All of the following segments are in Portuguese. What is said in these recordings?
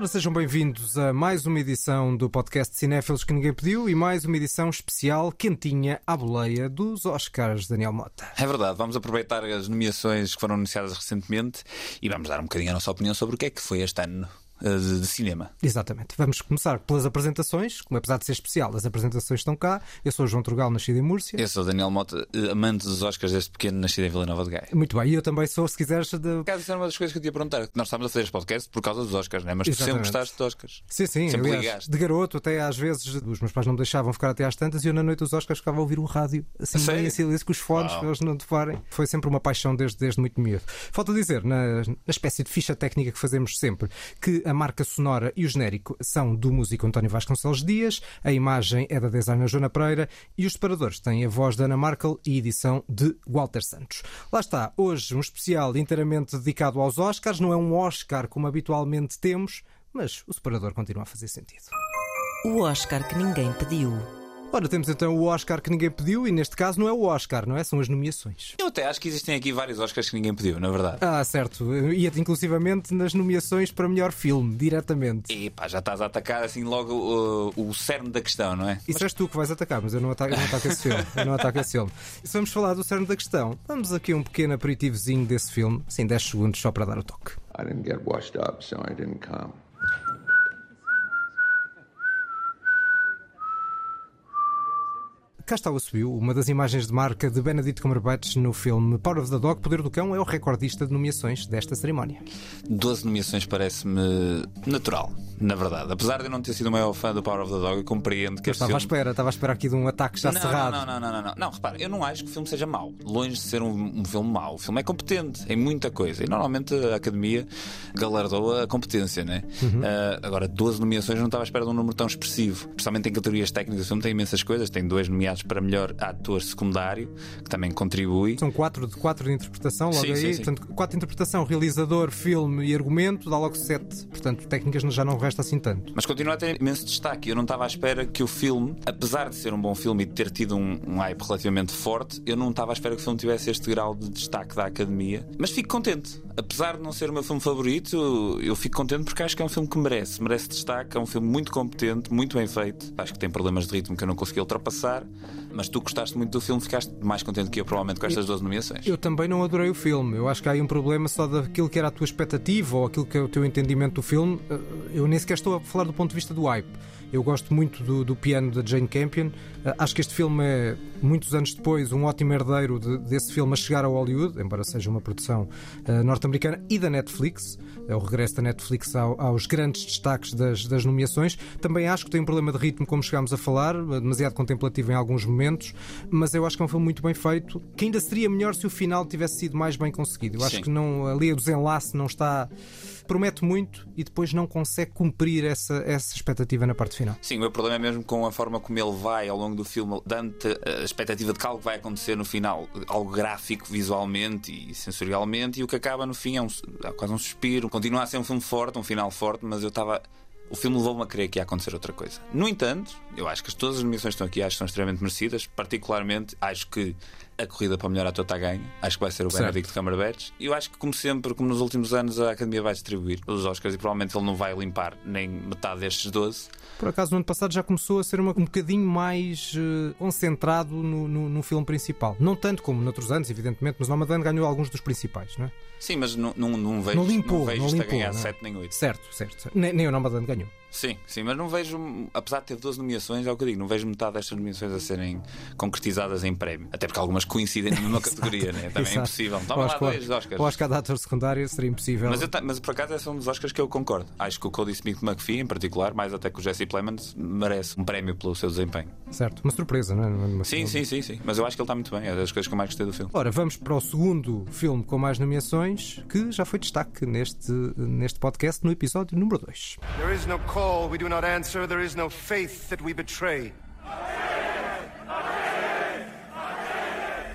Ora, sejam bem-vindos a mais uma edição do podcast Cinéfilos que ninguém pediu e mais uma edição especial quentinha à boleia dos Oscars Daniel Mota. É verdade, vamos aproveitar as nomeações que foram anunciadas recentemente e vamos dar um bocadinho a nossa opinião sobre o que é que foi este ano de, de, cinema. Exatamente. Vamos começar pelas apresentações, como apesar de ser especial, as apresentações estão cá. Eu sou o João Trugal, nascido em Múrcia. Eu sou o Daniel Mota, eh, amante dos Oscars desde pequeno, nascido em Vila Nova de Gaia. Muito bem, e eu também sou, se quiseres. De... Caso isso era uma das coisas que eu te ia perguntar. Nós estávamos a fazer este podcast por causa dos Oscars, não é? Mas tu sempre gostaste de Oscars. Sim, sim. Sempre aliás, ligaste. De garoto, até às vezes, os meus pais não me deixavam ficar até às tantas e eu na noite dos Oscars ficava a ouvir o rádio, assim, bem em silêncio, com os fones, para eles não toparem. Foi sempre uma paixão desde, desde muito miúdo. Falta dizer, na, na espécie de ficha técnica que fazemos sempre, que a marca sonora e o genérico são do músico António Vasconcelos Dias, a imagem é da designer Joana Pereira e os separadores têm a voz da Ana Markel e edição de Walter Santos. Lá está, hoje um especial inteiramente dedicado aos Oscars, não é um Oscar como habitualmente temos, mas o separador continua a fazer sentido. O Oscar que ninguém pediu. Ora, temos então o Oscar que ninguém pediu e neste caso não é o Oscar, não é? São as nomeações. Eu até acho que existem aqui vários Oscars que ninguém pediu, na verdade. Ah, certo. Ia inclusivamente nas nomeações para melhor filme, diretamente. E pá, já estás a atacar assim logo uh, o cerne da questão, não é? Isso és tu que vais atacar, mas eu não ataco, eu não ataco esse filme. Eu não ataco esse filme. E se vamos falar do cerne da questão, vamos aqui um pequeno aperitivozinho desse filme, assim 10 segundos só para dar o toque. I didn't get washed up, so I didn't come. Cá está o subiu, uma das imagens de marca de Benedict Cumberbatch no filme Power of the Dog, Poder do Cão, é o recordista de nomeações desta cerimónia. 12 nomeações parece-me natural, na verdade. Apesar de eu não ter sido o maior fã do Power of the Dog, eu compreendo que Eu este estava à filme... espera, estava à espera aqui de um ataque já não, cerrado. Não, não, não, não, não, não. repara, eu não acho que o filme seja mau. Longe de ser um, um filme mau. O filme é competente em muita coisa. E normalmente a Academia galardoa a competência, né? Ah, agora, 12 nomeações não estava à espera de um número tão expressivo. Principalmente em categorias técnicas. O filme tem imensas coisas. Tem dois nomeados para melhor ator secundário, que também contribui. São quatro de quatro de interpretação, logo Sim, aí. sim, sim. Portanto, quatro de interpretação, realizador, filme e argumento, dá logo sete. Portanto, técnicas já não resta assim tanto. Mas continua a ter imenso destaque. Eu não estava à espera que o filme, apesar de ser um bom filme e de ter tido um, um hype relativamente forte, eu não estava à espera que o filme tivesse este grau de destaque da academia. Mas fico contente. Apesar de não ser o meu filme favorito, eu fico contente porque acho que é um filme que merece. Merece destaque. É um filme muito competente, muito bem feito. Acho que tem problemas de ritmo que eu não consegui ultrapassar. Mas tu gostaste muito do filme, ficaste mais contente que eu, provavelmente, com estas 12 nomeações. Eu também não adorei o filme. Eu acho que há aí um problema só daquilo que era a tua expectativa ou aquilo que é o teu entendimento do filme. Eu nem sequer estou a falar do ponto de vista do hype. Eu gosto muito do, do piano da Jane Campion. Eh, Acho que este filme é, muitos anos depois, um ótimo herdeiro de- desse filme a chegar ao Hollywood, embora seja uma produção eh, norte-americana e da Netflix. É o regresso da Netflix ao- aos grandes destaques das, das nomeações. Também acho que tem um problema de ritmo, como chegámos a falar, demasiado contemplativo em alguns momentos, mas eu acho que é um filme muito bem feito, que ainda seria melhor se o final tivesse sido mais bem conseguido. Eu acho Sim. que não, ali o desenlace não está. Promete muito e depois não consegue cumprir essa, essa expectativa na parte final. Sim, o meu problema é mesmo com a forma como ele vai ao longo do filme, dando-te a expectativa de que algo vai acontecer no final, algo gráfico visualmente e sensorialmente, e o que acaba no fim é, um, é quase um suspiro. Continua a ser um filme forte, um final forte, mas eu estava. O filme levou-me a crer que ia acontecer outra coisa. No entanto, eu acho que todas as nomeações que estão aqui acho que são extremamente merecidas. Particularmente, acho que a corrida para melhor ator está ganha. Acho que vai ser o Certo. Benedict Cumberbatch. E eu acho que, como sempre, como nos últimos anos, a Academia vai distribuir os Oscars e provavelmente ele não vai limpar nem metade destes 12. Por acaso, no ano passado já começou a ser uma- um bocadinho mais eh, concentrado no, no- no filme principal. Não tanto como noutros anos, evidentemente, mas Nomadland ganhou alguns dos principais, não é? Sim, mas não, não, não vejo, Não limpou, vejo não isto a limpou, ganhar não é? 7 nem 8. Certo, certo. certo. Nem, nem o Nomadland ganhou. Sim, sim, mas não vejo, apesar de ter 12 nomeações, é o que eu digo, não vejo metade destas nomeações a serem concretizadas em prémio. Até porque algumas coincidem na mesma categoria, né? também é Exato. impossível. Eu Toma lá dois Oscars. O Oscar de ator secundário seria impossível. Mas, eu mas por acaso esse é um dos Oscars que eu concordo. Acho que o Cody Smith McPhee, em particular, mais até que o Jesse Plemons, merece um prémio pelo seu desempenho. Certo, uma surpresa, não é? Uma- Sim, sim, sim, sim. Mas eu acho que ele está muito bem. É das coisas que eu mais gostei do filme. Ora, vamos para o segundo filme com mais nomeações, que já foi destaque neste, neste podcast, no episódio número 2. There is no call we do not answer. There is no faith that we betray.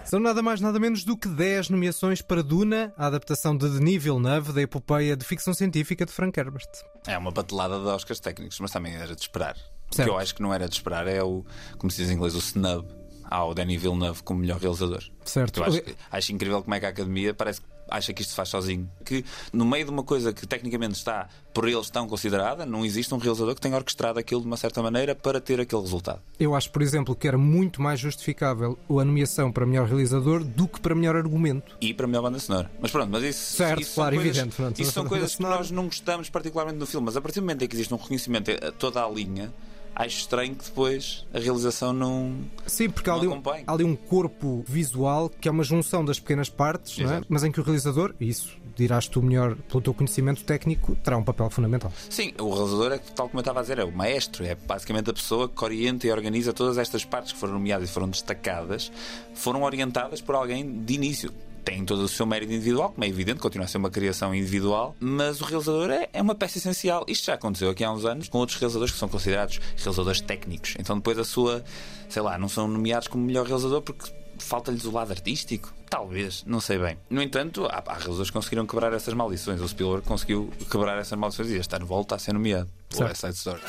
São nada mais nada menos do que 10 nomeações para Duna, a adaptação de Denis Villeneuve da epopeia de ficção científica de Frank Herbert. É uma batelada de Oscars técnicos, mas também era de esperar. O Certo. que eu acho que não era de esperar é o, como se diz em inglês, o snub. ao Danny Villeneuve como melhor realizador. Certo. Eu acho, acho incrível como é que a academia parece que acha que isto se faz sozinho. Que no meio de uma coisa que tecnicamente está por eles tão considerada, não existe um realizador que tenha orquestrado aquilo de uma certa maneira para ter aquele resultado. Eu acho, por exemplo, que era muito mais justificável a nomeação para melhor realizador do que para melhor argumento. E para melhor banda sonora. Mas pronto, mas isso, Certo, isso claro, são coisas, evidente, pronto. Isso são coisas que nós não gostamos particularmente do filme, mas a partir do momento em que existe um reconhecimento a toda a linha, acho estranho que depois a realização não. Sim, porque há Não ali, um, há ali um corpo visual que é uma junção das pequenas partes, é? Mas em que o realizador, e isso dirás tu melhor pelo teu conhecimento técnico, terá um papel fundamental. Sim, o realizador é tal como eu estava a dizer, é o maestro, é basicamente a pessoa que orienta e organiza todas estas partes que foram nomeadas e foram destacadas, foram orientadas por alguém de início. Tem todo o seu mérito individual, como é evidente, continua a ser uma criação individual, mas o realizador é, é uma peça essencial. Isto já aconteceu aqui há uns anos com outros realizadores que são considerados realizadores técnicos. Então depois a sua, sei lá, não são nomeados como melhor realizador porque falta-lhes o lado artístico? Talvez, não sei bem. No entanto, há, há realizadores que conseguiram quebrar essas maldições. O Spielberg conseguiu quebrar essas maldições e este ano volta a ser nomeado. O. West Side Story.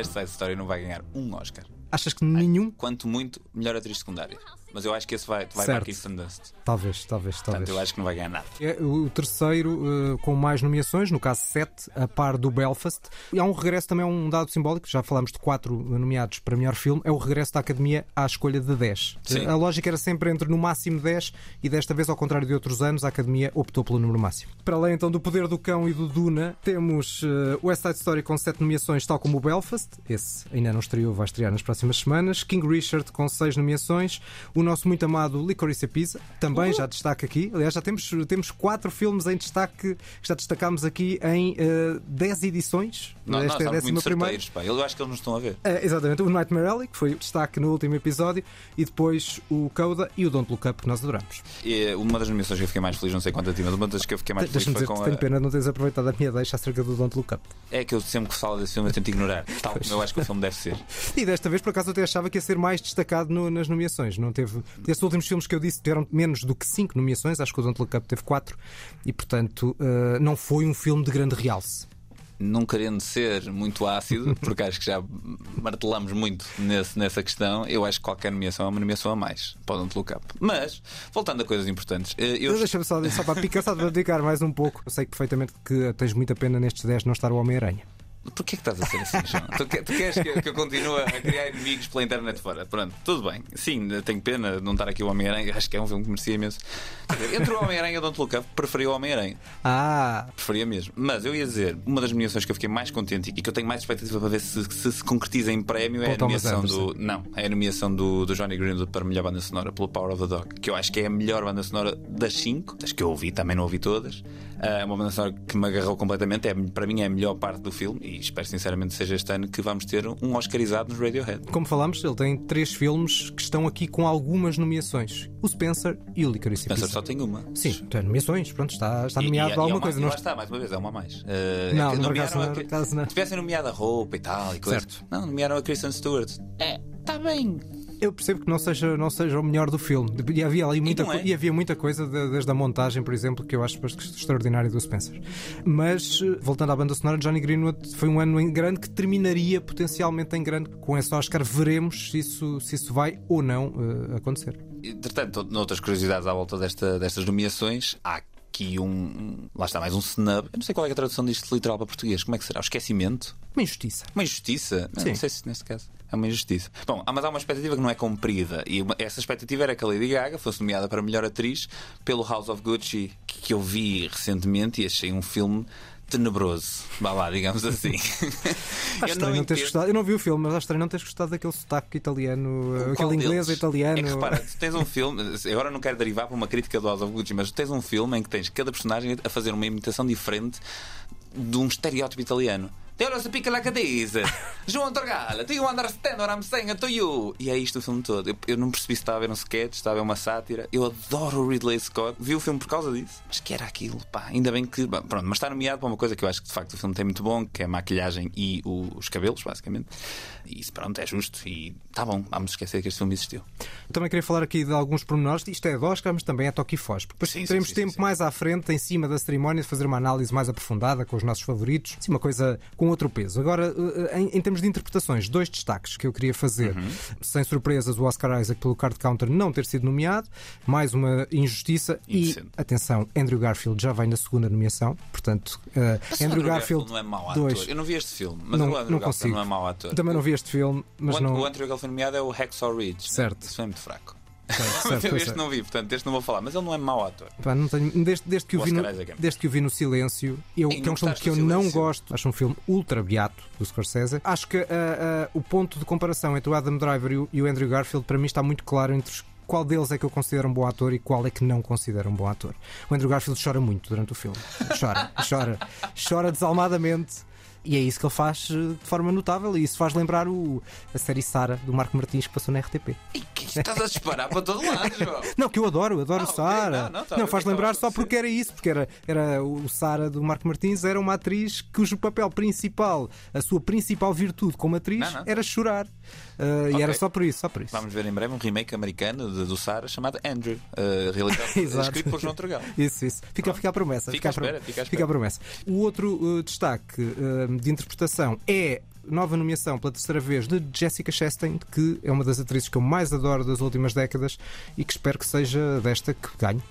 West Side Story não vai ganhar um Oscar. Achas que nenhum? Quanto muito, melhor atriz secundária. Mas eu acho que esse vai, vai para Certo. a Kirsten Dunst. Talvez, talvez, Portanto, talvez. eu acho que não vai ganhar nada. É o terceiro eh, com mais nomeações, no caso sete, a par do Belfast. E há um regresso também, um dado simbólico, já falámos de quatro nomeados para melhor filme, é o regresso da Academia à escolha de 10. Sim. A lógica era sempre entre no máximo 10 e desta vez, ao contrário de outros anos, a Academia optou pelo número máximo. Para além então do Poder do Cão e do Duna, temos uh, West Side Story com sete nomeações, tal como o Belfast. Esse ainda não estreou, vai estrear nas próximas semanas. King Richard com seis nomeações. O nosso muito amado Licorice Pizza, também já destaque aqui. Aliás, já temos, temos quatro filmes em destaque, que já destacámos aqui em uh, 10 edições. Não, Esta é a décima primeira. Eu acho que eles não estão a ver. É, exatamente, o Nightmare Alley, que foi destaque no último episódio, e depois o Coda e o Don't Look Up, que nós adoramos. E uma das nomeações que eu fiquei mais feliz, não sei quanto a ti, mas uma das que eu fiquei mais feliz foi com tenho a... pena de não teres aproveitado a minha deixa acerca do Don't Look Up. É que eu sempre que falo desse filme eu tento ignorar. Tal como eu acho que o filme deve ser. E desta vez, por acaso, eu até achava que ia ser mais destacado no- nas nomeações. Não teve. Esses últimos filmes que eu disse tiveram menos do que 5 nomeações, acho que o Don't Look Up teve 4, e portanto eh, não foi um filme de grande realce. Não querendo ser muito ácido, porque acho que já martelamos muito nesse, nessa questão, eu acho que qualquer nomeação é uma nomeação a mais. Podem te look up. Mas, voltando a coisas importantes, eh, eu. Deixa-me só, só para picar, só para dedicar mais um pouco. Eu sei perfeitamente que tens muita pena nestes 10 não estar o Homem-Aranha. Porquê que estás a ser assim, João? tu, tu queres que, eu- que eu continue a criar inimigos pela internet fora? Pronto, tudo bem. Sim, tenho pena de não estar aqui o Homem-Aranha. Acho que é um filme que merecia imenso. Entre o Homem-Aranha e o Don't Look Up, preferia o Homem-Aranha. Ah, Preferia mesmo. Mas eu ia dizer, uma das nomeações que eu fiquei mais contente e que eu tenho mais expectativa para ver se se, se concretiza em prémio é a nomeação do. Não, é a nomeação do, do Johnny Greenwood para melhor banda sonora pelo Power of the Dog, que eu acho que é a melhor banda sonora das cinco, das que eu ouvi, também não ouvi todas. É uma banda sonora que me agarrou completamente, é, para mim é a melhor parte do filme e espero sinceramente que seja este ano que vamos ter um Oscarizado nos Radiohead. como falámos, ele tem três filmes que estão aqui com algumas nomeações: o Spencer e o Licorice Pizza. só tem uma. Sim, tem nomeações, pronto, está, está E- nomeado e- e é alguma uma- coisa. e não está, mais uma vez, é uma a mais. Uh, Não, é que no nomearam a- não, no caso não. Se tivessem nomeado a roupa e tal e coisa. Certo. Não, nomearam a Kristen Stewart. É, está bem. Eu percebo que não seja, não seja o melhor do filme. E havia ali muita, não é. e havia muita coisa, de- desde a montagem, por exemplo, que eu acho extraordinária do Spencer. Mas, voltando à banda sonora, Johnny Greenwood foi um ano em grande que terminaria potencialmente em grande. Com esse Oscar, veremos se isso, se isso vai ou não eh, acontecer. Entretanto, noutras curiosidades à volta desta, destas nomeações, há aqui um, Lá está mais um snub. Eu não sei qual é a tradução disto literal para português. Como é que será? O esquecimento? Uma injustiça. Uma injustiça? Não, Sim. não sei se neste caso é uma injustiça. Bom, há- mas há uma expectativa que não é cumprida. E uma- essa expectativa era que a Lady Gaga fosse nomeada para melhor atriz pelo House of Gucci, que, que eu vi recentemente e achei um filme tenebroso. Vá lá, digamos assim. Acho estranho não teres gostado. Eu não vi o filme, mas acho estranho não teres gostado daquele sotaque italiano, Qual aquele inglês deles? italiano. É que repara, tu tens um filme, agora não quero derivar para uma crítica do House of Gucci, mas tu tens um filme em que tens cada personagem a fazer uma imitação diferente de um estereótipo italiano. Te ora se pica la cadeza, João Torgala, do you understand what I'm saying to you? E é isto o filme todo. Eu, eu não percebi se estava a ver um sketch, estava a ver uma sátira. Eu adoro o Ridley Scott, vi o filme por causa disso. Mas que era aquilo, pá. Ainda bem que. bom, Pronto, mas está nomeado para uma coisa que eu acho que de facto o filme tem muito bom, que é a maquilhagem e o- os cabelos, basicamente. E isso, pronto, é justo. E tá bom, vamos esquecer que este filme existiu. Também queria falar aqui de alguns pormenores. Isto é de Oscar, mas também é toque e. Porque Depois Sim, teremos sim, tempo sim, sim. mais à frente, em cima da cerimónia, de fazer uma análise mais aprofundada com os nossos favoritos. Sim, uma coisa com outro peso. Agora, eh, em, em termos de interpretações, dois destaques que eu queria fazer. Uhum. Sem surpresas, o Oscar Isaac pelo card counter não ter sido nomeado. Mais uma injustiça. E, atenção, Andrew Garfield já vem na segunda nomeação. Portanto, eh, o Andrew Garfield não é mau dois. ator. Eu não vi este filme, mas Não- o Andrew não Garfield consigo. não é mau ator. Também não vi este filme, mas o, não. o Andrew Garfield nomeado é o Hacksaw Ridge. Certo. Isso foi muito fraco. Certo, Mas eu este é. não vi, portanto, deste não vou falar. Mas ele não é mau ator. Pá, não tenho- desde, desde que o vi no, é. desde que o vi no Silêncio, eu, E que é um filme que eu não Silêncio? gosto, acho um filme ultra beato do Scorsese. Acho que ah, ah, o ponto de comparação entre o Adam Driver e o, e o Andrew Garfield para mim está muito claro entre os- qual deles é que eu considero um bom ator e qual é que não considero um bom ator. O Andrew Garfield chora muito durante o filme. Chora, chora, chora desalmadamente. E é isso que ele faz eh, de forma notável, e isso faz lembrar o, a série Sara do Marco Martins que passou na RTP. E que estás a disparar para todo lado, João? Não, que eu adoro, adoro Ah, Sara. não, não, tá a ver o faz é que lembrar a só porque era isso, porque era, era o Sara do Marco Martins era uma atriz cujo papel principal, a sua principal virtude como atriz, Não, não. era chorar. Uh, E Ok. era só por isso, só por isso. Vamos ver em breve um remake americano de- do Sara chamado Andrew, uh, realizado, Exato. escrito por João Tregal. Isso, isso. Fica, fica a promessa. Fica à a espera, fica à fica a promessa. O outro uh, destaque de interpretação é nova nomeação pela terceira vez de Jessica Chastain, que é uma das atrizes que eu mais adoro das últimas décadas e que espero que seja desta que ganhe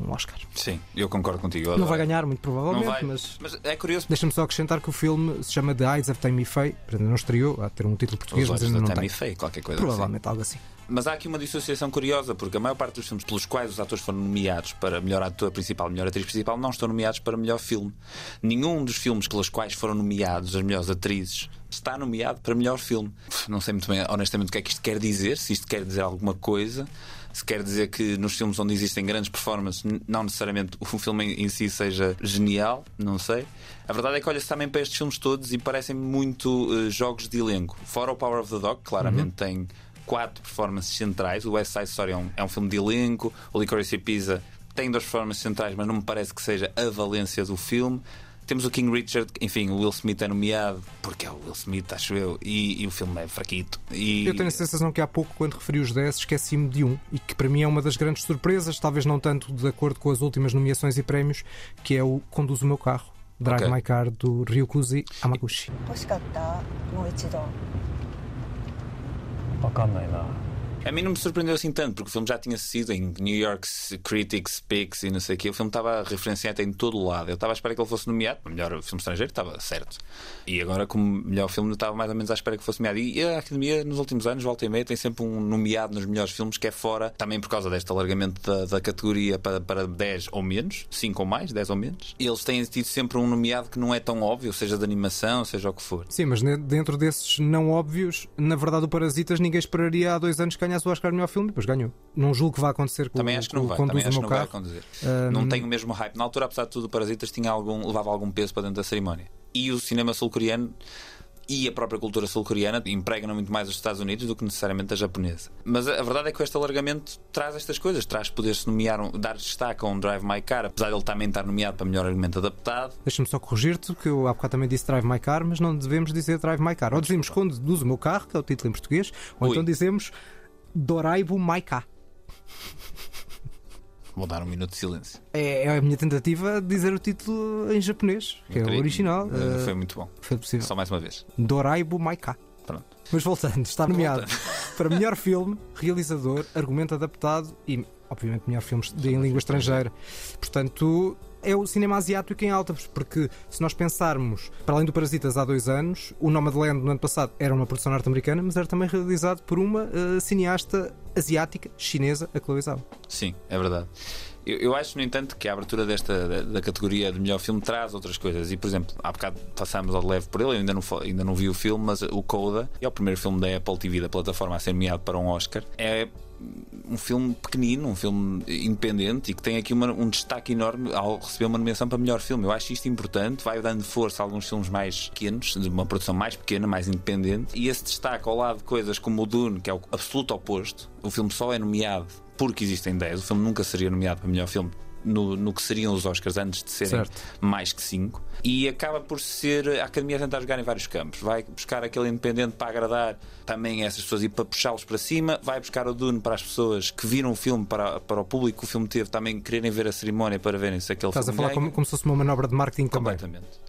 um Oscar. Sim, eu concordo contigo. eu Não vai ganhar, muito provavelmente, mas. Mas é curioso. Deixa-me só acrescentar que o filme se chama The Eyes of Tammy Faye, não estreou, a ter um título português, Os mas ainda da não Tammy tem. Faye, qualquer coisa assim. Provavelmente algo assim. Mas há aqui uma dissociação curiosa, porque a maior parte dos filmes pelos quais os atores foram nomeados para melhor ator principal, melhor atriz principal, não estão nomeados para melhor filme. Nenhum dos filmes pelos quais foram nomeados as melhores atrizes está nomeado para melhor filme. Não sei muito bem, honestamente, o que é que isto quer dizer, se isto quer dizer alguma coisa. Se quer dizer que nos filmes onde existem grandes performances, não necessariamente o filme em si seja genial, não sei. A verdade é que olha-se também para estes filmes todos e parecem muito eh, jogos de elenco. Fora o Power of the Dog, claramente tem quatro performances centrais. O West Side Story é um, é um filme de elenco. O Licorice Pizza tem duas performances centrais, mas não me parece que seja a valência do filme. Temos o King Richard, enfim, o Will Smith é nomeado, porque é o Will Smith, acho eu, e, e o filme é fraquito. E... Eu tenho a sensação que há pouco, quando referi os 10, esqueci-me de um e que para mim é uma das grandes surpresas, talvez não tanto de acordo com as últimas nomeações e prémios, que é o Conduz o Meu Carro, Drive Ok. My Car, do Ryukuzi Hamaguchi. 分かんないな。A mim não me surpreendeu assim tanto, porque o filme já tinha sido em New York Critics Picks e não sei o quê. O filme estava referenciado em todo o lado. Eu estava à espera que ele fosse nomeado. para Melhor filme estrangeiro, estava certo. E agora, como melhor filme, estava mais ou menos à espera que fosse nomeado. E a Academia, nos últimos anos, volta e meia, tem sempre um nomeado nos melhores filmes que é fora, também por causa deste alargamento da, da categoria para, para 10 ou menos, 5 ou mais, 10 ou menos. Eles têm tido sempre um nomeado que não é tão óbvio, seja de animação, seja o que for. Sim, mas dentro desses não óbvios, na verdade, o Parasitas ninguém esperaria há dois anos que ganhasse o Oscar de melhor filme, depois ganhou. Não julgo que vá acontecer com, Também acho que não vai, também acho que não vai Carro. acontecer. Ahm, Não tem o mesmo hype. Na altura, apesar de tudo, o Parasitas tinha algum, levava algum peso para dentro da cerimónia. E o cinema sul-coreano e a própria cultura sul-coreana empregam muito mais os Estados Unidos do que necessariamente a japonesa. Mas a, a verdade é que este alargamento traz estas coisas, traz poder-se nomear, um- dar destaque a um Drive My Car, apesar de ele também estar nomeado para melhor argumento adaptado. Deixa-me só corrigir-te, que eu há bocado também disse Drive My Car, mas não devemos dizer Drive My Car. Ou dizemos Conduz o Meu Carro, que é o título em português, ou Ui. então dizemos Doraibu Maika. Vou dar um minuto de silêncio. É, é a minha tentativa de dizer o título em japonês, que é o Querido, original. eh, eh, Foi muito bom. foi possível. Só mais uma vez. Doraibu Maika. Pronto. Mas voltando, está nomeado para melhor filme, realizador, argumento adaptado e, obviamente, melhor filme em língua estrangeira. Portanto, é o cinema asiático em alta, porque se nós pensarmos, para além do Parasitas há dois anos, o Nomadland no ano passado era uma produção norte-americana, mas era também realizado por uma eh, cineasta asiática, chinesa, a Chloe Zhao. Sim, é verdade. Eu, eu acho, no entanto, que a abertura desta da, da categoria de melhor filme traz outras coisas. E, por exemplo, há bocado passámos ao leve por ele, eu ainda não, ainda não vi o filme, mas o Coda é o primeiro filme da Apple TV, da plataforma, a ser nomeado para um Oscar. É um filme pequenino, um filme independente e que tem aqui uma- um destaque enorme ao receber uma nomeação para melhor filme. Eu acho isto importante, vai dando força a alguns filmes mais pequenos, de uma produção mais pequena, mais independente, e esse destaque ao lado de coisas como o Dune, que é o absoluto oposto. O filme só é nomeado porque existem 10, o filme nunca seria nomeado para melhor filme no, no que seriam os Oscars antes de serem Certo. mais que cinco. E acaba por ser a academia a tentar jogar em vários campos. Vai buscar aquele independente para agradar também essas pessoas e para puxá-los para cima. Vai buscar o Dune para as pessoas que viram o filme, para, para o público que o filme teve, também quererem ver a cerimónia para verem se aquele Estás a filme falar ganha. como, como se fosse uma manobra de marketing também.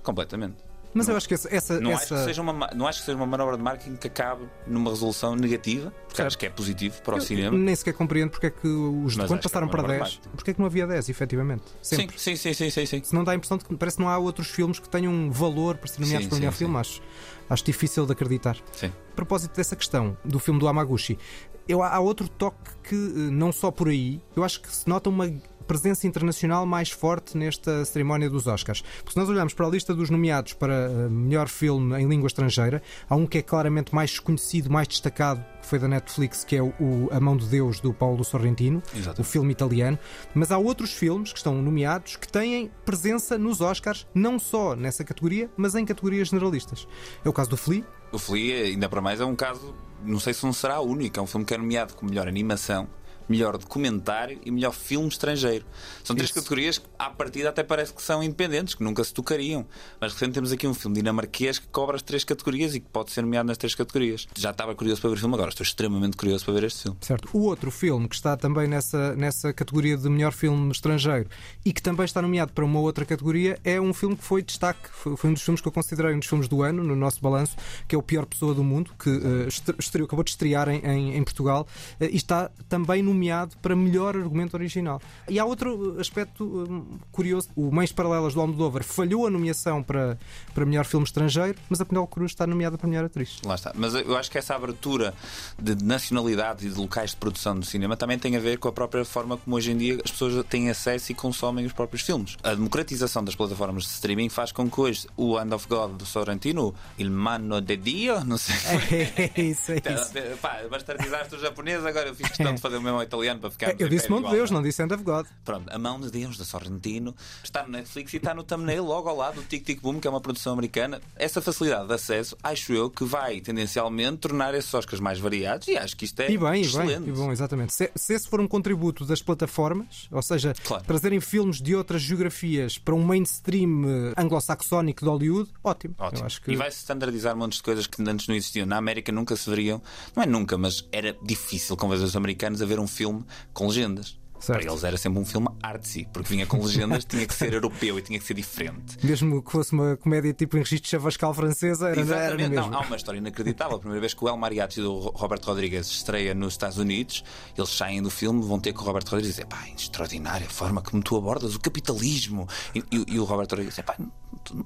Completamente. Mas eu acho que essa. essa, Não, acho essa- que seja uma, ma- não acho que seja uma manobra de marketing que acabe numa resolução negativa, porque Certo. acho que é positivo para o eu cinema. Nem sequer compreendo porque é que os quando acho que passaram é para manobra de 10, marketing. porque é que não havia 10, efetivamente? Sim, Sempre. sim, sim, sim, sim, sim. Se não dá a impressão de que parece que não há outros filmes que tenham valor para ser nomeados para o melhor sim. filme, acho, acho difícil de acreditar. Sim. A propósito dessa questão do filme do Amaguchi, eu, há há outro toque que, eh, não só por aí, eu acho que se nota uma presença internacional mais forte nesta cerimónia dos Oscars. Porque se nós olharmos para a lista dos nomeados para eh, melhor filme em língua estrangeira, há um que é claramente mais conhecido, mais destacado, que foi da Netflix, que é o, A Mão de Deus, do Paulo Sorrentino, Exatamente. o filme italiano. Mas há outros filmes que estão nomeados que têm presença nos Oscars, não só nessa categoria, mas em categorias generalistas. É o caso do Flea, O Flea, ainda para mais, é um caso, não sei se não será o único. É um filme que é nomeado como melhor animação, melhor documentário e melhor filme estrangeiro. São três Isso. categorias que, à partida, até parece que são independentes, que nunca se tocariam. Mas, de repente, temos aqui um filme dinamarquês que cobra as três categorias e que pode ser nomeado nas três categorias. Já estava curioso para ver o filme, agora estou extremamente curioso para ver este filme. Certo. O outro filme que está também nessa, nessa categoria de melhor filme estrangeiro e que também está nomeado para uma outra categoria é um filme que foi destaque. Foi, foi um dos filmes que eu considerei um dos filmes do ano no nosso balanço, que é o Pior Pessoa do Mundo, que estre- estreou- acabou de estrear em, em- em Portugal eh, e está também nomeado para melhor argumento original. E há outro aspecto hum, curioso: o Mães Paralelas do Almodóvar falhou a nomeação para, para melhor filme estrangeiro, mas a Penélope Cruz está nomeada para melhor atriz. Lá está. Mas eu acho que essa abertura de nacionalidades e de locais de produção do cinema também tem a ver com a própria forma como hoje em dia as pessoas têm acesso e consomem os próprios filmes. A democratização das plataformas de streaming faz com que hoje o Hand of God do Sorrentino, Il Mano de Dio, não sei. É isso, é isso. Pá, bastardizaste o japonês, agora eu fiz questão de fazer o mesmo italiano para ficar. Eu disse Mão de Deus, não disse Hand of God. Pronto, A Mão de Deus, da Sorrentino, está no Netflix e está no thumbnail logo ao lado do Tic Tic Boom, que é uma produção americana. Essa facilidade de acesso, acho eu, que vai tendencialmente tornar esses Oscars mais variados e acho que isto é E bem, e bem, excelente. e bom, exatamente. Se, se esse for um contributo das plataformas, ou seja, Claro. trazerem filmes de outras geografias para um mainstream eh, anglo-saxónico de Hollywood, ótimo. Ótimo. Que E vai-se standardizar montes de coisas que antes não existiam. Na América nunca se veriam, não é nunca, mas era difícil convencer os americanos a ver um filme com legendas. Certo. Para eles era sempre um filme artsy, porque vinha com legendas, tinha que ser europeu e tinha que ser diferente. mesmo que fosse uma comédia tipo em registro chavascal francesa, era, era Exatamente. mesmo. Não, há uma história inacreditável. A primeira vez que o El Mariachi do Robert Rodrigues estreia nos Estados Unidos, eles saem do filme, vão ter com o Robert Rodrigues e dizem: pá, extraordinária a forma como tu abordas o capitalismo. E, e- e o Robert Rodrigues diz: pá,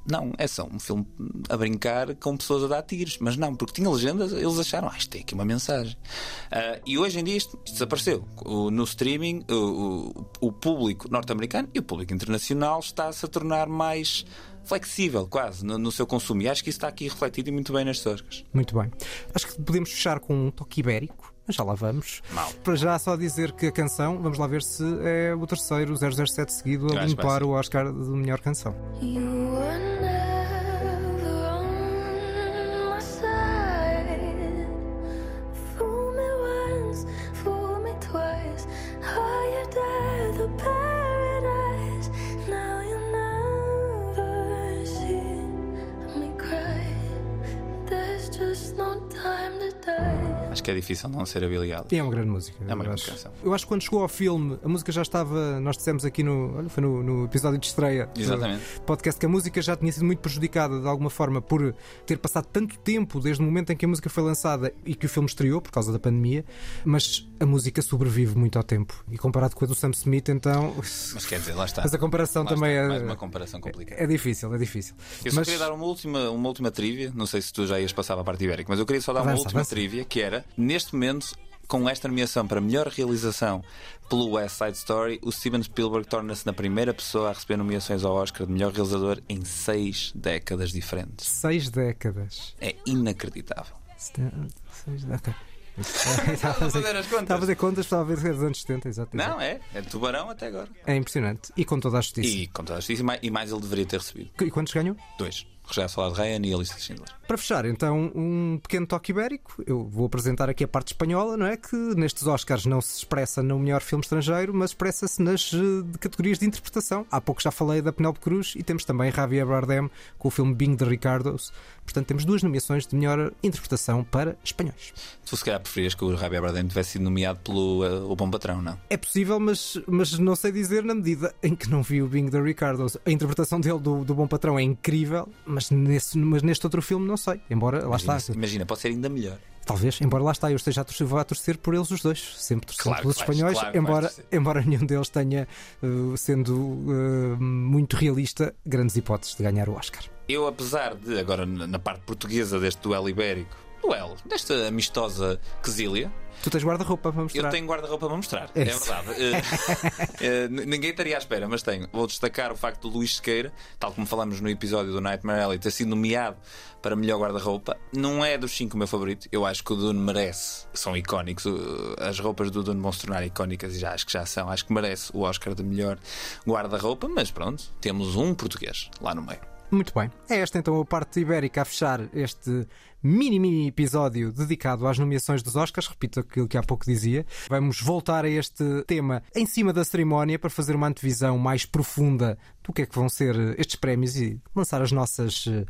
não, é só um filme a brincar com pessoas a dar tiros. Mas não, porque tinha legendas, eles acharam: ah, isto tem aqui uma mensagem. Ah, e hoje em dia isto, isto desapareceu. O- no streaming, o, o- o público norte-americano e o público internacional está-se a tornar mais flexível, quase, no, no seu consumo. E acho que isso está aqui refletido e muito bem nestes Oscars. Muito bem. Acho que podemos fechar com um toque ibérico. Mas já lá vamos. Mal. Para já só dizer que a canção, vamos lá ver se é o terceiro 007 seguido a limpar o Oscar de melhor canção. You Acho que é difícil não ser. E é uma grande música. É uma eu grande acho. canção. Eu acho que quando chegou ao filme, a música já estava. Nós dissemos aqui no. Olha, foi no, no episódio de estreia do Exatamente. podcast que a música já tinha sido muito prejudicada de alguma forma por ter passado tanto tempo desde o momento em que a música foi lançada e que o filme estreou por causa da pandemia. Mas a música sobrevive muito ao tempo. E comparado com a do Sam Smith, então. Mas quer dizer, lá está. Mas a comparação Lá também está, é. Mais uma comparação complicada. É difícil, é difícil. Eu só mas queria dar uma última, uma última trivia. Não sei se tu já ias passar para a parte ibérica, mas eu queria só dar uma Avança, última avança. trivia que era, neste momento, com esta nomeação para melhor realização pelo West Side Story, o Steven Spielberg torna-se na primeira pessoa a receber nomeações ao Oscar de melhor realizador em seis décadas diferentes. seis décadas. É inacreditável. Seis décadas. Estava a fazer as contas. Estava a fazer contas, estava a ver dos anos 70, exato. exato. Não, é. É tubarão até agora. É impressionante. E com toda a justiça. E com toda a justiça, e mais- e mais ele deveria ter recebido. E quantos ganhou? Dois. Resgate Soldado Ryan e a lista de Schindler. Para fechar, então, um pequeno toque ibérico. Eu vou apresentar aqui a parte espanhola, não é? Que nestes Oscars não se expressa no melhor filme estrangeiro, mas expressa-se nas eh, categorias de interpretação. Há pouco já falei da Penélope Cruz e temos também Javier Bardem com o filme Bing de Ricardos. Portanto, temos duas nomeações de melhor interpretação para espanhóis. Tu se calhar preferias que o Javier Bardem tivesse sido nomeado pelo eh, O Bom Patrão, não? É possível, mas, mas não sei dizer na medida em que não vi o Bing de Ricardos. A interpretação dele do, do Bom Patrão é incrível, mas, nesse, mas neste outro filme não sei. Embora, lá Imagina, está. imagina, pode ser ainda melhor. Talvez, embora lá está, eu esteja a torcer, vou a torcer por eles os dois, sempre torcendo Claro pelos vais, espanhóis, claro embora, embora nenhum deles tenha, uh, sendo uh, muito realista, grandes hipóteses de ganhar o Oscar. Eu, apesar de, agora na parte portuguesa deste duelo ibérico, duelo, desta amistosa quesília, Tu tens guarda-roupa para mostrar. eu tenho guarda-roupa para mostrar. É É, verdade. N- ninguém estaria à espera, mas tenho. Vou destacar o facto do Luís Sequeira, tal como falamos no episódio do Nightmare Alley, ter sido nomeado para melhor guarda-roupa. Não é dos cinco o meu favorito. Eu acho que o Dune merece. São icónicos. Uh, As roupas do Dune vão se tornar icónicas e já acho que já são. Acho que merece o Oscar de melhor guarda-roupa, mas pronto, temos um português lá no meio. Muito bem. É esta então a parte ibérica a fechar este mini mini episódio dedicado às nomeações dos Oscars. Repito aquilo que há pouco dizia. Vamos voltar a este tema em cima da cerimónia para fazer uma antevisão mais profunda do que é que vão ser estes prémios e lançar as nossas, eh,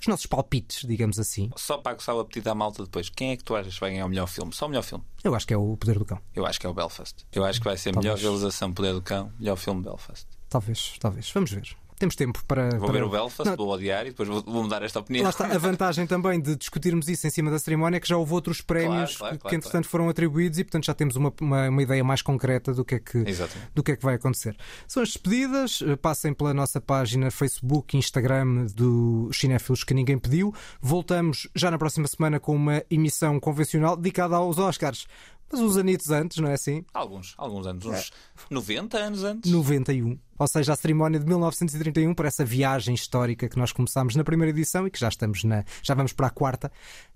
os nossos palpites, digamos assim. Só para aguçar o apetite à malta depois, quem é que tu achas que vai ganhar o melhor filme? Só o melhor filme. Eu acho que é o Poder do Cão. Eu acho que é o Belfast. Eu acho que vai ser melhor realização Poder do Cão, melhor filme Belfast. Talvez, talvez. Vamos ver. Temos tempo para. Vou para... ver o Belfast, Não, vou odiar e depois vou, vou mudar esta opinião. Lá está a vantagem também de discutirmos isso em cima da cerimónia, é que já houve outros prémios claro, que, claro, que, entretanto foram atribuídos e portanto já temos uma, uma, uma ideia mais concreta do que, é que, Exatamente. do que é que vai acontecer. São as despedidas, eh, passem pela nossa página Facebook e Instagram do Cinéfilos que ninguém pediu. Voltamos já na próxima semana com uma emissão convencional dedicada aos Oscars. Mas uns anitos antes, não é assim? Alguns, alguns anos, uns É. 90 anos antes. 91. Ou seja, a cerimónia de 1931 por essa viagem histórica que nós começámos na primeira edição e que já estamos na. já vamos para a quarta.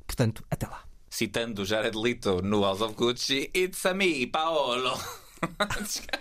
Portanto, até lá. Citando Jared Leto no House of Gucci, It's a me, Paolo.